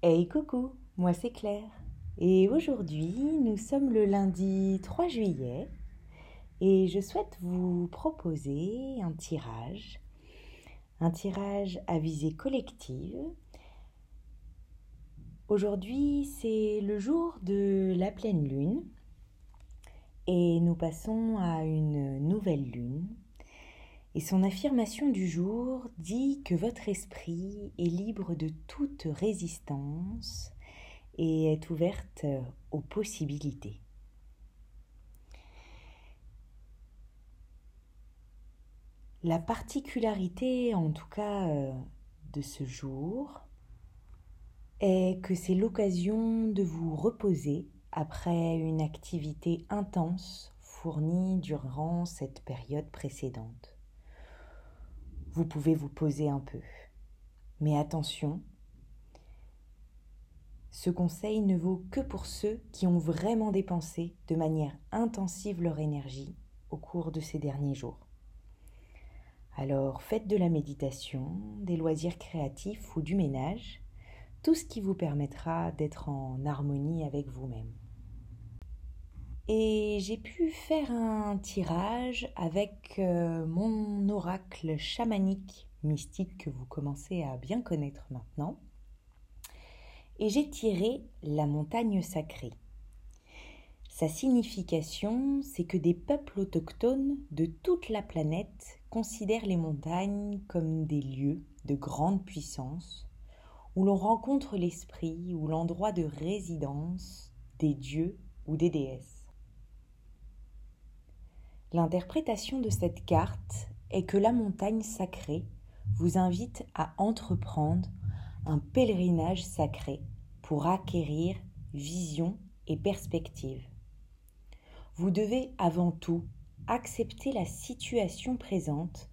Hey coucou, moi c'est Claire. Et aujourd'hui, nous sommes le lundi 3 juillet et je souhaite vous proposer un tirage, un tirage à visée collective. Aujourd'hui, c'est le jour de la pleine lune et nous passons à une nouvelle lune et son affirmation du jour dit que votre esprit est libre de toute résistance et est ouverte aux possibilités. La particularité, en tout cas, euh, de ce jour est que c'est l'occasion de vous reposer après une activité intense fournie durant cette période précédente vous pouvez vous poser un peu. Mais attention, ce conseil ne vaut que pour ceux qui ont vraiment dépensé de manière intensive leur énergie au cours de ces derniers jours. Alors faites de la méditation, des loisirs créatifs ou du ménage, tout ce qui vous permettra d'être en harmonie avec vous-même. Et j'ai pu faire un tirage avec euh, mon oracle chamanique mystique que vous commencez à bien connaître maintenant. Et j'ai tiré la montagne sacrée. Sa signification, c'est que des peuples autochtones de toute la planète considèrent les montagnes comme des lieux de grande puissance, où l'on rencontre l'esprit ou l'endroit de résidence des dieux ou des déesses. L'interprétation de cette carte est que la montagne sacrée vous invite à entreprendre un pèlerinage sacré pour acquérir vision et perspective. Vous devez avant tout accepter la situation présente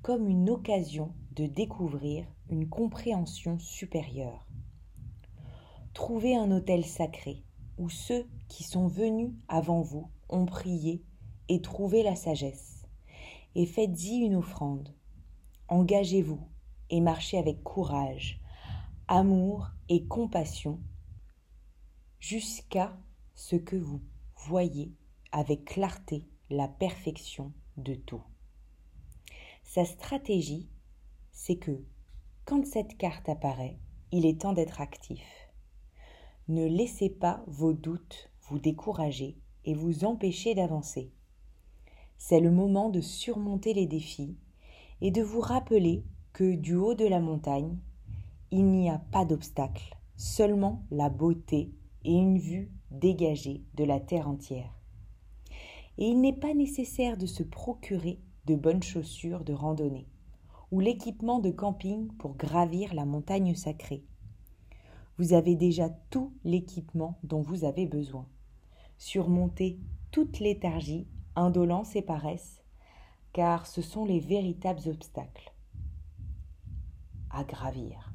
comme une occasion de découvrir une compréhension supérieure. Trouvez un hôtel sacré où ceux qui sont venus avant vous ont prié et trouvez la sagesse. Et faites-y une offrande. Engagez-vous et marchez avec courage, amour et compassion jusqu'à ce que vous voyez avec clarté la perfection de tout. Sa stratégie, c'est que quand cette carte apparaît, il est temps d'être actif. Ne laissez pas vos doutes vous décourager et vous empêcher d'avancer. C'est le moment de surmonter les défis et de vous rappeler que du haut de la montagne, il n'y a pas d'obstacle, seulement la beauté et une vue dégagée de la terre entière. Et il n'est pas nécessaire de se procurer de bonnes chaussures de randonnée ou l'équipement de camping pour gravir la montagne sacrée. Vous avez déjà tout l'équipement dont vous avez besoin. Surmontez toute léthargie indolence et paresse, car ce sont les véritables obstacles à gravir.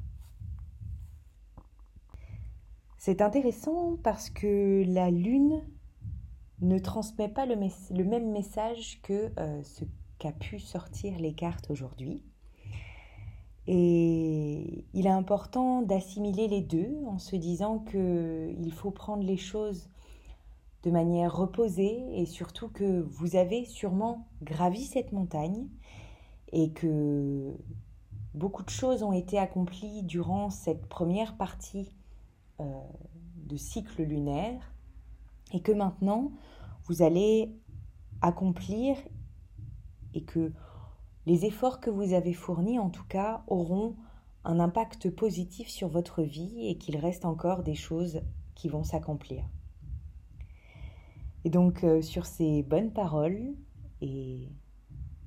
C'est intéressant parce que la Lune ne transmet pas le, même message que euh, ce qu'a pu sortir les cartes aujourd'hui. Et il est important d'assimiler les deux en se disant qu'il faut prendre les choses de manière reposée et surtout que vous avez sûrement gravi cette montagne et que beaucoup de choses ont été accomplies durant cette première partie euh, de cycle lunaire et que maintenant vous allez accomplir et que les efforts que vous avez fournis en tout cas auront un impact positif sur votre vie et qu'il reste encore des choses qui vont s'accomplir. Et donc euh, sur ces bonnes paroles et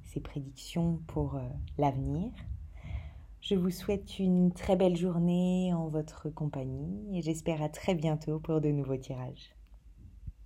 ces prédictions pour euh, l'avenir, je vous souhaite une très belle journée en votre compagnie et j'espère à très bientôt pour de nouveaux tirages.